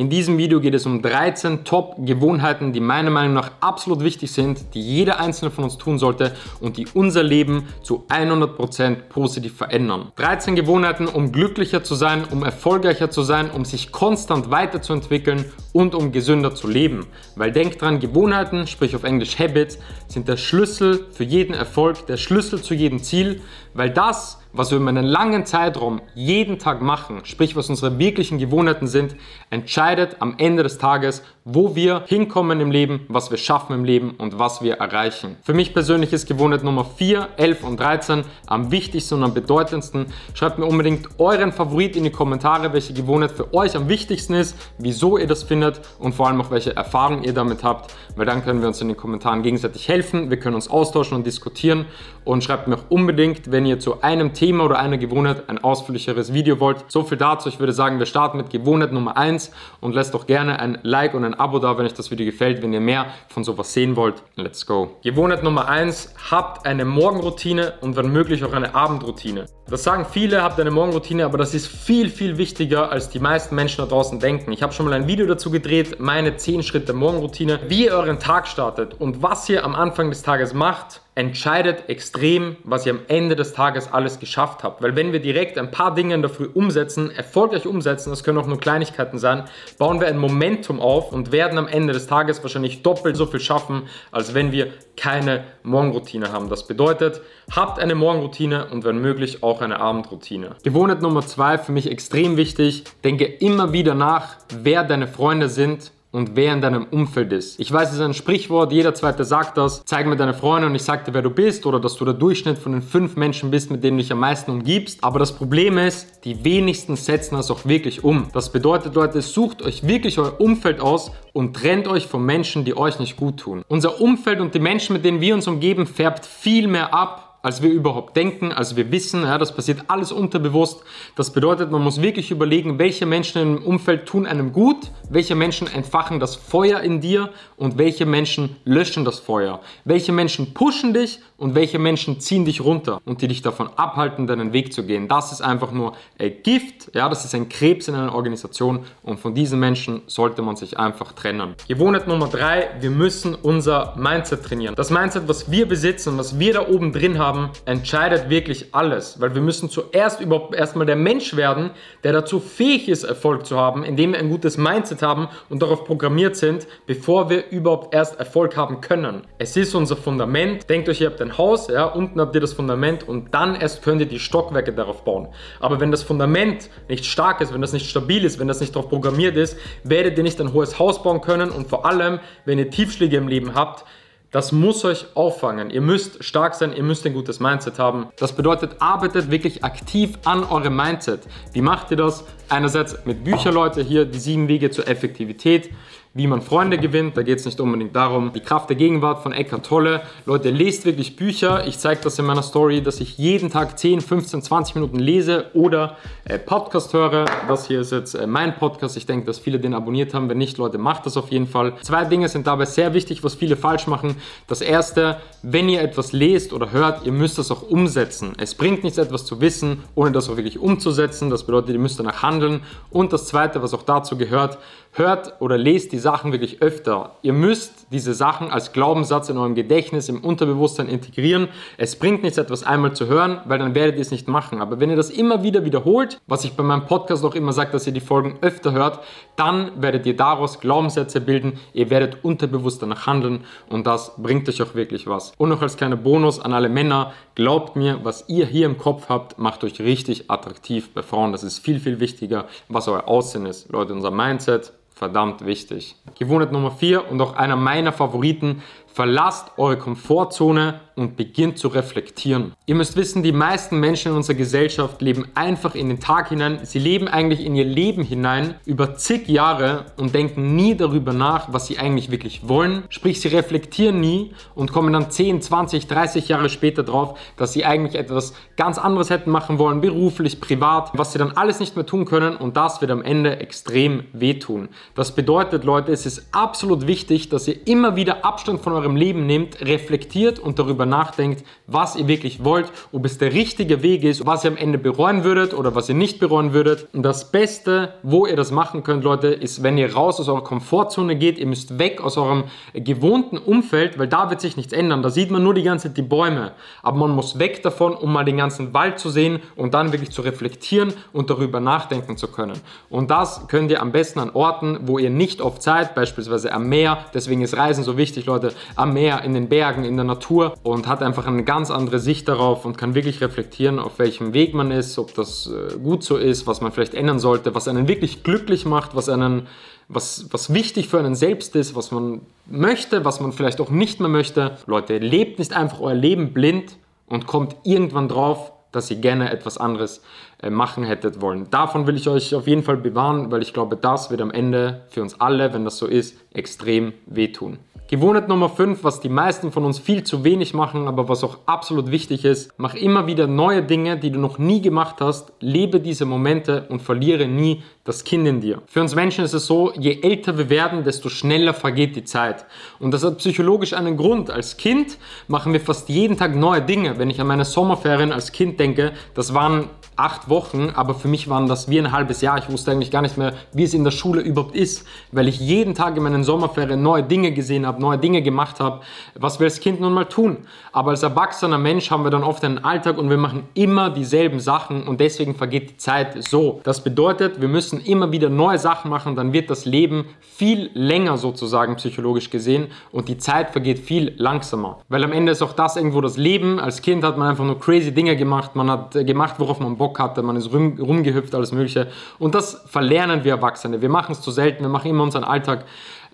In diesem Video geht es um 13 Top-Gewohnheiten, die meiner Meinung nach absolut wichtig sind, die jeder einzelne von uns tun sollte und die unser Leben zu 100% positiv verändern. 13 Gewohnheiten, um glücklicher zu sein, um erfolgreicher zu sein, um sich konstant weiterzuentwickeln und um gesünder zu leben. Weil denkt dran, Gewohnheiten, sprich auf Englisch Habits, sind der Schlüssel für jeden Erfolg, der Schlüssel zu jedem Ziel, weil das was wir über einen langen Zeitraum jeden Tag machen, sprich was unsere wirklichen Gewohnheiten sind, entscheidet am Ende des Tages, wo wir hinkommen im Leben, was wir schaffen im Leben und was wir erreichen. Für mich persönlich ist Gewohnheit Nummer 4, 11 und 13 am wichtigsten und am bedeutendsten. Schreibt mir unbedingt euren Favorit in die Kommentare, welche Gewohnheit für euch am wichtigsten ist, wieso ihr das findet und vor allem auch welche Erfahrungen ihr damit habt, weil dann können wir uns in den Kommentaren gegenseitig helfen, wir können uns austauschen und diskutieren und schreibt mir auch unbedingt, wenn ihr zu einem Thema oder einer Gewohnheit ein ausführlicheres Video wollt. So viel dazu. Ich würde sagen, wir starten mit Gewohnheit Nummer 1 und lasst doch gerne ein Like und ein Abo da, wenn euch das Video gefällt. Wenn ihr mehr von sowas sehen wollt, let's go. Gewohnheit Nummer 1, habt eine Morgenroutine und wenn möglich auch eine Abendroutine. Das sagen viele, habt eine Morgenroutine, aber das ist viel, viel wichtiger, als die meisten Menschen da draußen denken. Ich habe schon mal ein Video dazu gedreht, meine 10 Schritte Morgenroutine, wie ihr euren Tag startet und was ihr am Anfang des Tages macht entscheidet extrem, was ihr am Ende des Tages alles geschafft habt. Weil wenn wir direkt ein paar Dinge in der Früh umsetzen, erfolgreich umsetzen, das können auch nur Kleinigkeiten sein, bauen wir ein Momentum auf und werden am Ende des Tages wahrscheinlich doppelt so viel schaffen, als wenn wir keine Morgenroutine haben. Das bedeutet, habt eine Morgenroutine und wenn möglich auch eine Abendroutine. Gewohnheit Nummer zwei für mich extrem wichtig, denke immer wieder nach, wer deine Freunde sind und wer in deinem Umfeld ist. Ich weiß, es ist ein Sprichwort, jeder zweite sagt das. Zeig mir deine Freunde und ich sag dir, wer du bist oder dass du der Durchschnitt von den fünf Menschen bist, mit denen du dich am meisten umgibst. Aber das Problem ist, die wenigsten setzen das auch wirklich um. Das bedeutet, Leute, sucht euch wirklich euer Umfeld aus und trennt euch von Menschen, die euch nicht gut tun. Unser Umfeld und die Menschen, mit denen wir uns umgeben, färbt viel mehr ab als wir überhaupt denken, als wir wissen. Ja, das passiert alles unterbewusst. Das bedeutet, man muss wirklich überlegen, welche Menschen im Umfeld tun einem gut, welche Menschen entfachen das Feuer in dir und welche Menschen löschen das Feuer. Welche Menschen pushen dich und welche Menschen ziehen dich runter und die dich davon abhalten, deinen Weg zu gehen. Das ist einfach nur ein Gift, ja, das ist ein Krebs in einer Organisation und von diesen Menschen sollte man sich einfach trennen. Gewohnheit Nummer drei, wir müssen unser Mindset trainieren. Das Mindset, was wir besitzen, was wir da oben drin haben, haben, entscheidet wirklich alles. Weil wir müssen zuerst überhaupt erstmal der Mensch werden, der dazu fähig ist, Erfolg zu haben, indem wir ein gutes Mindset haben und darauf programmiert sind, bevor wir überhaupt erst Erfolg haben können. Es ist unser Fundament. Denkt euch, ihr habt ein Haus, ja, unten habt ihr das Fundament und dann erst könnt ihr die Stockwerke darauf bauen. Aber wenn das Fundament nicht stark ist, wenn das nicht stabil ist, wenn das nicht darauf programmiert ist, werdet ihr nicht ein hohes Haus bauen können und vor allem, wenn ihr Tiefschläge im Leben habt, das muss euch auffangen. Ihr müsst stark sein, ihr müsst ein gutes Mindset haben. Das bedeutet, arbeitet wirklich aktiv an eurem Mindset. Wie macht ihr das? Einerseits mit Büchern, Leute, hier die sieben Wege zur Effektivität wie man Freunde gewinnt. Da geht es nicht unbedingt darum. Die Kraft der Gegenwart von Eckhart Tolle. Leute, lest wirklich Bücher. Ich zeige das in meiner Story, dass ich jeden Tag 10, 15, 20 Minuten lese oder äh, Podcast höre. Das hier ist jetzt äh, mein Podcast. Ich denke, dass viele den abonniert haben. Wenn nicht, Leute, macht das auf jeden Fall. Zwei Dinge sind dabei sehr wichtig, was viele falsch machen. Das erste, wenn ihr etwas lest oder hört, ihr müsst das auch umsetzen. Es bringt nichts, etwas zu wissen, ohne das auch wirklich umzusetzen. Das bedeutet, ihr müsst danach handeln. Und das zweite, was auch dazu gehört, hört oder lest die Sachen wirklich öfter. Ihr müsst diese Sachen als Glaubenssatz in eurem Gedächtnis, im Unterbewusstsein integrieren. Es bringt nichts, etwas einmal zu hören, weil dann werdet ihr es nicht machen. Aber wenn ihr das immer wieder wiederholt, was ich bei meinem Podcast auch immer sage, dass ihr die Folgen öfter hört, dann werdet ihr daraus Glaubenssätze bilden. Ihr werdet unterbewusst danach handeln und das bringt euch auch wirklich was. Und noch als kleiner Bonus an alle Männer, glaubt mir, was ihr hier im Kopf habt, macht euch richtig attraktiv bei Frauen. Das ist viel, viel wichtiger, was euer Aussehen ist. Leute, unser Mindset, verdammt wichtig. Gewohnheit Nummer 4 und auch einer meiner Favoriten, verlasst eure Komfortzone und beginnt zu reflektieren. Ihr müsst wissen, die meisten Menschen in unserer Gesellschaft leben einfach in den Tag hinein. Sie leben eigentlich in ihr Leben hinein über zig Jahre und denken nie darüber nach, was sie eigentlich wirklich wollen. Sprich, sie reflektieren nie und kommen dann 10, 20, 30 Jahre später drauf, dass sie eigentlich etwas ganz anderes hätten machen wollen, beruflich, privat, was sie dann alles nicht mehr tun können und das wird am Ende extrem wehtun. Das bedeutet, Leute, es ist absolut wichtig, dass ihr immer wieder Abstand von eurem Leben nehmt, reflektiert und darüber nachdenkt, was ihr wirklich wollt, ob es der richtige Weg ist, was ihr am Ende bereuen würdet oder was ihr nicht bereuen würdet. Und das Beste, wo ihr das machen könnt, Leute, ist, wenn ihr raus aus eurer Komfortzone geht, ihr müsst weg aus eurem gewohnten Umfeld, weil da wird sich nichts ändern. Da sieht man nur die ganze Zeit die Bäume. Aber man muss weg davon, um mal den ganzen Wald zu sehen und dann wirklich zu reflektieren und darüber nachdenken zu können. Und das könnt ihr am besten an Orten, wo ihr nicht oft seid, beispielsweise am Meer. Deswegen ist Reisen so wichtig, Leute. Am Meer, in den Bergen, in der Natur und hat einfach eine ganz andere Sicht darauf und kann wirklich reflektieren, auf welchem Weg man ist, ob das äh, gut so ist, was man vielleicht ändern sollte, was einen wirklich glücklich macht, was einen was, was wichtig für einen selbst ist, was man möchte, was man vielleicht auch nicht mehr möchte. Leute, lebt nicht einfach euer Leben blind und kommt irgendwann drauf, dass ihr gerne etwas anderes machen hättet wollen. Davon will ich euch auf jeden Fall bewahren, weil ich glaube, das wird am Ende für uns alle, wenn das so ist, extrem wehtun. Gewohnheit Nummer 5, was die meisten von uns viel zu wenig machen, aber was auch absolut wichtig ist, mach immer wieder neue Dinge, die du noch nie gemacht hast, lebe diese Momente und verliere nie das Kind in dir. Für uns Menschen ist es so, je älter wir werden, desto schneller vergeht die Zeit. Und das hat psychologisch einen Grund. Als Kind machen wir fast jeden Tag neue Dinge. Wenn ich an meine Sommerferien als Kind denke, das waren acht Wochen, aber für mich waren das wie ein halbes Jahr. Ich wusste eigentlich gar nicht mehr, wie es in der Schule überhaupt ist, weil ich jeden Tag in meinen Sommerferien neue Dinge gesehen habe, neue Dinge gemacht habe, was wir als Kind nun mal tun. Aber als erwachsener Mensch haben wir dann oft einen Alltag und wir machen immer dieselben Sachen und deswegen vergeht die Zeit so. Das bedeutet, wir müssen immer wieder neue Sachen machen, dann wird das Leben viel länger sozusagen psychologisch gesehen und die Zeit vergeht viel langsamer. Weil am Ende ist auch das irgendwo das Leben. Als Kind hat man einfach nur crazy Dinge gemacht, man hat gemacht, worauf man Bock hatte, man ist rum, rumgehüpft, alles Mögliche. Und das verlernen wir Erwachsene. Wir machen es zu selten, wir machen immer unseren Alltag.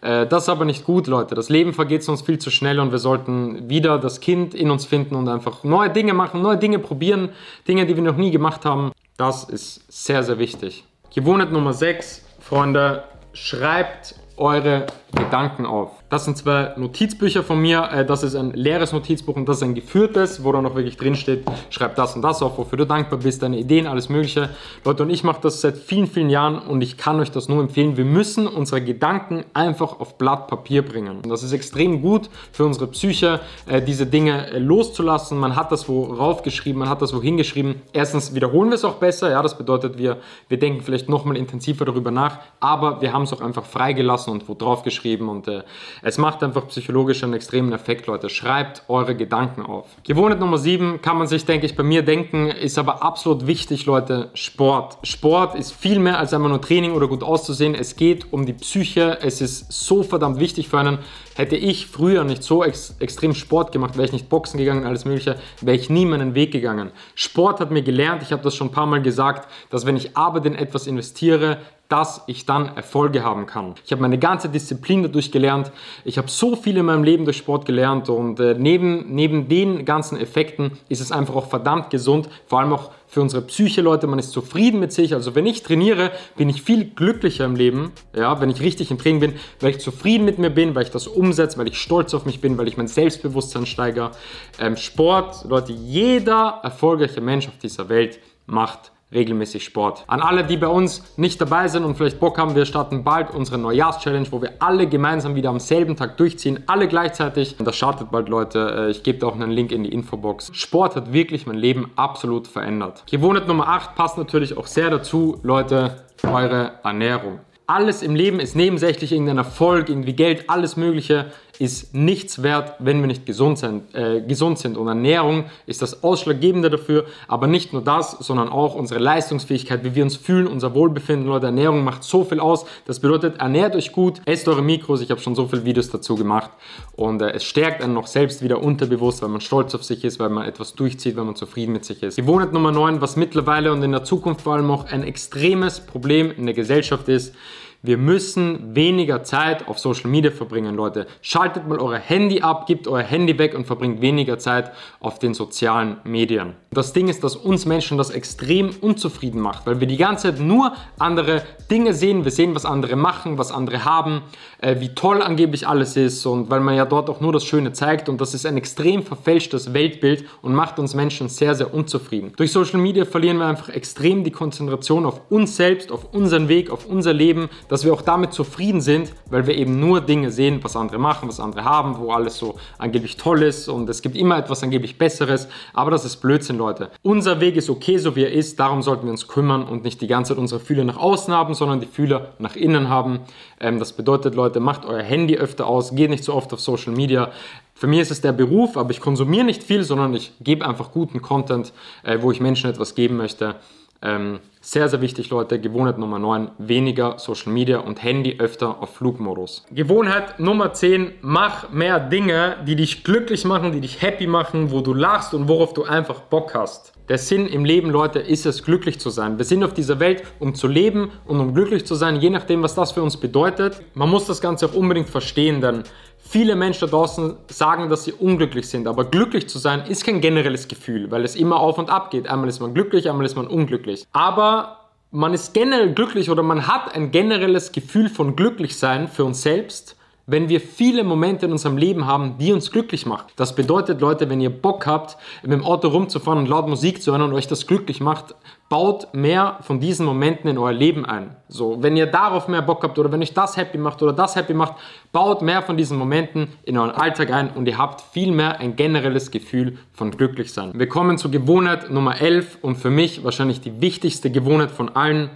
Äh, das ist aber nicht gut, Leute. Das Leben vergeht uns viel zu schnell und wir sollten wieder das Kind in uns finden und einfach neue Dinge machen, neue Dinge probieren, Dinge, die wir noch nie gemacht haben. Das ist sehr, sehr wichtig. Gewohnheit Nummer 6, Freunde, schreibt eure Gedanken auf. Das sind zwei Notizbücher von mir. Äh, das ist ein leeres Notizbuch und das ist ein geführtes, wo dann noch wirklich drin steht, schreib das und das auf, wofür du dankbar bist, deine Ideen, alles Mögliche. Leute, und ich mache das seit vielen, vielen Jahren und ich kann euch das nur empfehlen. Wir müssen unsere Gedanken einfach auf Blatt Papier bringen. Und das ist extrem gut für unsere Psyche, äh, diese Dinge äh, loszulassen. Man hat das worauf geschrieben, man hat das wohin geschrieben. Erstens wiederholen wir es auch besser. Ja, das bedeutet, wir, wir denken vielleicht nochmal intensiver darüber nach, aber wir haben es auch einfach freigelassen und wo drauf geschrieben und äh, es macht einfach psychologisch einen extremen Effekt, Leute. Schreibt eure Gedanken auf. Gewohnheit Nummer 7 kann man sich, denke ich, bei mir denken, ist aber absolut wichtig, Leute. Sport. Sport ist viel mehr als einfach nur Training oder gut auszusehen. Es geht um die Psyche. Es ist so verdammt wichtig für einen. Hätte ich früher nicht so ex extrem Sport gemacht, wäre ich nicht boxen gegangen, alles Mögliche, wäre ich nie meinen Weg gegangen. Sport hat mir gelernt, ich habe das schon ein paar Mal gesagt, dass wenn ich Arbeit in etwas investiere, dass ich dann Erfolge haben kann. Ich habe meine ganze Disziplin dadurch gelernt. Ich habe so viel in meinem Leben durch Sport gelernt und äh, neben, neben den ganzen Effekten ist es einfach auch verdammt gesund, vor allem auch für unsere Psyche, Leute. Man ist zufrieden mit sich. Also wenn ich trainiere, bin ich viel glücklicher im Leben. Ja, wenn ich richtig im Training bin, weil ich zufrieden mit mir bin, weil ich das umsetze, weil ich stolz auf mich bin, weil ich mein Selbstbewusstsein steigere. Ähm, Sport, Leute, jeder erfolgreiche Mensch auf dieser Welt macht regelmäßig Sport. An alle, die bei uns nicht dabei sind und vielleicht Bock haben, wir starten bald unsere Neujahrschallenge, wo wir alle gemeinsam wieder am selben Tag durchziehen, alle gleichzeitig. Das startet bald, Leute. Äh, ich gebe da auch einen Link in die Infobox. Sport hat wirklich mein Leben absolut verändert. Gewohnheit Nummer 8 passt natürlich auch sehr dazu, Leute, eure Ernährung. Alles im Leben ist nebensächlich, irgendein Erfolg, irgendwie Geld, alles Mögliche ist nichts wert, wenn wir nicht gesund sind. Äh, gesund sind. Und Ernährung ist das Ausschlaggebende dafür. Aber nicht nur das, sondern auch unsere Leistungsfähigkeit, wie wir uns fühlen, unser Wohlbefinden. Leute, Ernährung macht so viel aus. Das bedeutet, ernährt euch gut, esst eure Mikros. Ich habe schon so viele Videos dazu gemacht. Und äh, es stärkt einen noch selbst wieder unterbewusst, weil man stolz auf sich ist, weil man etwas durchzieht, weil man zufrieden mit sich ist. Gewohnheit Nummer 9, was mittlerweile und in der Zukunft vor allem auch ein extremes Problem in der Gesellschaft ist, wir müssen weniger Zeit auf Social Media verbringen, Leute. Schaltet mal euer Handy ab, gebt euer Handy weg und verbringt weniger Zeit auf den sozialen Medien. Das Ding ist, dass uns Menschen das extrem unzufrieden macht, weil wir die ganze Zeit nur andere Dinge sehen. Wir sehen, was andere machen, was andere haben, äh, wie toll angeblich alles ist und weil man ja dort auch nur das Schöne zeigt und das ist ein extrem verfälschtes Weltbild und macht uns Menschen sehr, sehr unzufrieden. Durch Social Media verlieren wir einfach extrem die Konzentration auf uns selbst, auf unseren Weg, auf unser Leben. Das dass wir auch damit zufrieden sind, weil wir eben nur Dinge sehen, was andere machen, was andere haben, wo alles so angeblich toll ist und es gibt immer etwas angeblich Besseres, aber das ist Blödsinn, Leute. Unser Weg ist okay, so wie er ist, darum sollten wir uns kümmern und nicht die ganze Zeit unsere Fühler nach außen haben, sondern die Fühler nach innen haben. Ähm, das bedeutet, Leute, macht euer Handy öfter aus, geht nicht so oft auf Social Media, für mich ist es der Beruf, aber ich konsumiere nicht viel, sondern ich gebe einfach guten Content, äh, wo ich Menschen etwas geben möchte. Ähm, sehr, sehr wichtig, Leute. Gewohnheit Nummer 9, weniger Social Media und Handy öfter auf Flugmodus. Gewohnheit Nummer 10, mach mehr Dinge, die dich glücklich machen, die dich happy machen, wo du lachst und worauf du einfach Bock hast. Der Sinn im Leben, Leute, ist es, glücklich zu sein. Wir sind auf dieser Welt, um zu leben und um glücklich zu sein, je nachdem, was das für uns bedeutet. Man muss das Ganze auch unbedingt verstehen, denn Viele Menschen da draußen sagen, dass sie unglücklich sind, aber glücklich zu sein ist kein generelles Gefühl, weil es immer auf und ab geht. Einmal ist man glücklich, einmal ist man unglücklich. Aber man ist generell glücklich oder man hat ein generelles Gefühl von Glücklichsein für uns selbst wenn wir viele Momente in unserem Leben haben, die uns glücklich machen. Das bedeutet, Leute, wenn ihr Bock habt, mit dem Auto rumzufahren und laut Musik zu hören und euch das glücklich macht, baut mehr von diesen Momenten in euer Leben ein. So, wenn ihr darauf mehr Bock habt oder wenn euch das happy macht oder das happy macht, baut mehr von diesen Momenten in euren Alltag ein und ihr habt viel mehr ein generelles Gefühl von glücklich sein. Wir kommen zur Gewohnheit Nummer 11 und für mich wahrscheinlich die wichtigste Gewohnheit von allen,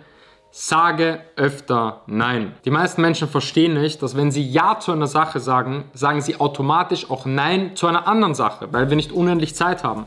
Sage öfter Nein. Die meisten Menschen verstehen nicht, dass wenn sie Ja zu einer Sache sagen, sagen sie automatisch auch Nein zu einer anderen Sache, weil wir nicht unendlich Zeit haben.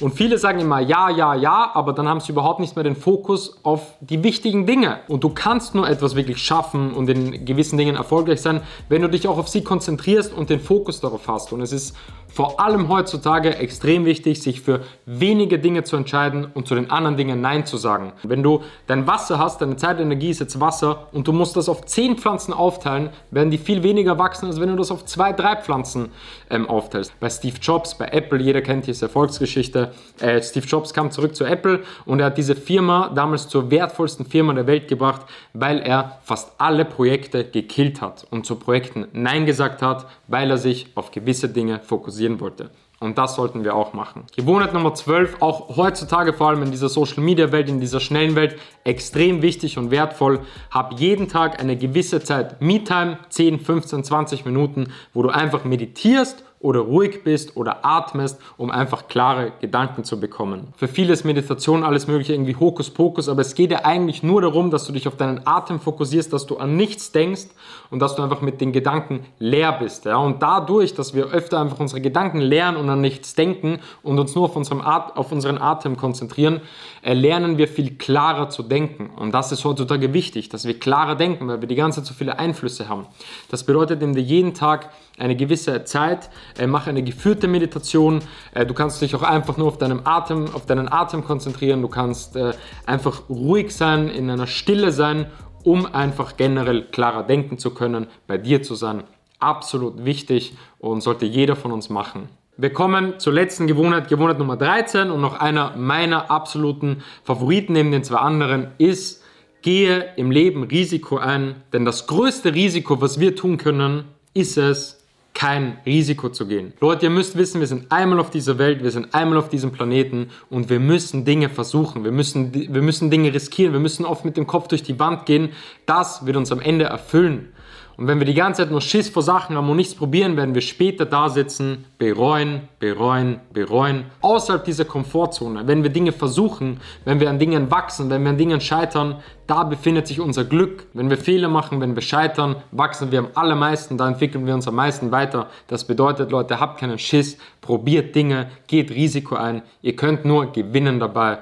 Und viele sagen immer Ja, Ja, Ja, aber dann haben sie überhaupt nicht mehr den Fokus auf die wichtigen Dinge. Und du kannst nur etwas wirklich schaffen und in gewissen Dingen erfolgreich sein, wenn du dich auch auf sie konzentrierst und den Fokus darauf hast. Und es ist vor allem heutzutage extrem wichtig, sich für wenige Dinge zu entscheiden und zu den anderen Dingen Nein zu sagen. Wenn du dein Wasser hast, deine Zeitenergie ist jetzt Wasser und du musst das auf 10 Pflanzen aufteilen, werden die viel weniger wachsen, als wenn du das auf 2, 3 Pflanzen ähm, aufteilst. Bei Steve Jobs, bei Apple, jeder kennt diese Erfolgsgeschichte. Äh, Steve Jobs kam zurück zu Apple und er hat diese Firma damals zur wertvollsten Firma der Welt gebracht, weil er fast alle Projekte gekillt hat und zu Projekten Nein gesagt hat, weil er sich auf gewisse Dinge fokussiert fokussieren wollte. Und das sollten wir auch machen. Gewohnheit Nummer 12, auch heutzutage vor allem in dieser Social Media Welt, in dieser schnellen Welt, extrem wichtig und wertvoll. Hab jeden Tag eine gewisse Zeit Me-Time, 10, 15, 20 Minuten, wo du einfach meditierst oder ruhig bist oder atmest, um einfach klare Gedanken zu bekommen. Für viele ist Meditation alles mögliche irgendwie Hokuspokus, aber es geht ja eigentlich nur darum, dass du dich auf deinen Atem fokussierst, dass du an nichts denkst und dass du einfach mit den Gedanken leer bist. Ja? Und dadurch, dass wir öfter einfach unsere Gedanken leeren und an nichts denken und uns nur auf, unserem At auf unseren Atem konzentrieren, lernen wir viel klarer zu denken. Und das ist heutzutage wichtig, dass wir klarer denken, weil wir die ganze Zeit so viele Einflüsse haben. Das bedeutet, indem wir jeden Tag eine gewisse Zeit, äh, mach eine geführte Meditation. Äh, du kannst dich auch einfach nur auf deinen Atem, auf deinen Atem konzentrieren. Du kannst äh, einfach ruhig sein, in einer Stille sein, um einfach generell klarer denken zu können, bei dir zu sein. Absolut wichtig und sollte jeder von uns machen. Wir kommen zur letzten Gewohnheit, Gewohnheit Nummer 13 und noch einer meiner absoluten Favoriten neben den zwei anderen ist, gehe im Leben Risiko ein, denn das größte Risiko, was wir tun können, ist es, kein Risiko zu gehen. Leute, ihr müsst wissen, wir sind einmal auf dieser Welt, wir sind einmal auf diesem Planeten und wir müssen Dinge versuchen, wir müssen, wir müssen Dinge riskieren, wir müssen oft mit dem Kopf durch die Wand gehen. Das wird uns am Ende erfüllen. Und wenn wir die ganze Zeit nur Schiss vor Sachen haben und nichts probieren, werden wir später da sitzen, bereuen, bereuen, bereuen. Außerhalb dieser Komfortzone, wenn wir Dinge versuchen, wenn wir an Dingen wachsen, wenn wir an Dingen scheitern, da befindet sich unser Glück. Wenn wir Fehler machen, wenn wir scheitern, wachsen wir am allermeisten, da entwickeln wir uns am meisten weiter. Das bedeutet, Leute, habt keinen Schiss, probiert Dinge, geht Risiko ein. Ihr könnt nur gewinnen dabei.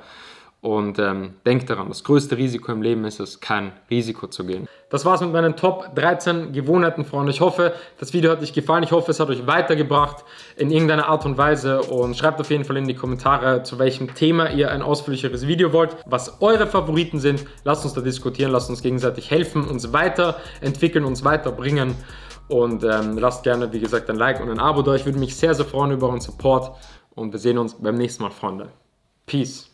Und ähm, denkt daran, das größte Risiko im Leben ist es, kein Risiko zu gehen. Das war's mit meinen Top 13 Gewohnheiten, Freunde. Ich hoffe, das Video hat euch gefallen. Ich hoffe, es hat euch weitergebracht in irgendeiner Art und Weise. Und schreibt auf jeden Fall in die Kommentare, zu welchem Thema ihr ein ausführlicheres Video wollt, was eure Favoriten sind. Lasst uns da diskutieren, lasst uns gegenseitig helfen, uns weiterentwickeln, uns weiterbringen. Und ähm, lasst gerne, wie gesagt, ein Like und ein Abo da. Ich würde mich sehr, sehr freuen über euren Support. Und wir sehen uns beim nächsten Mal, Freunde. Peace.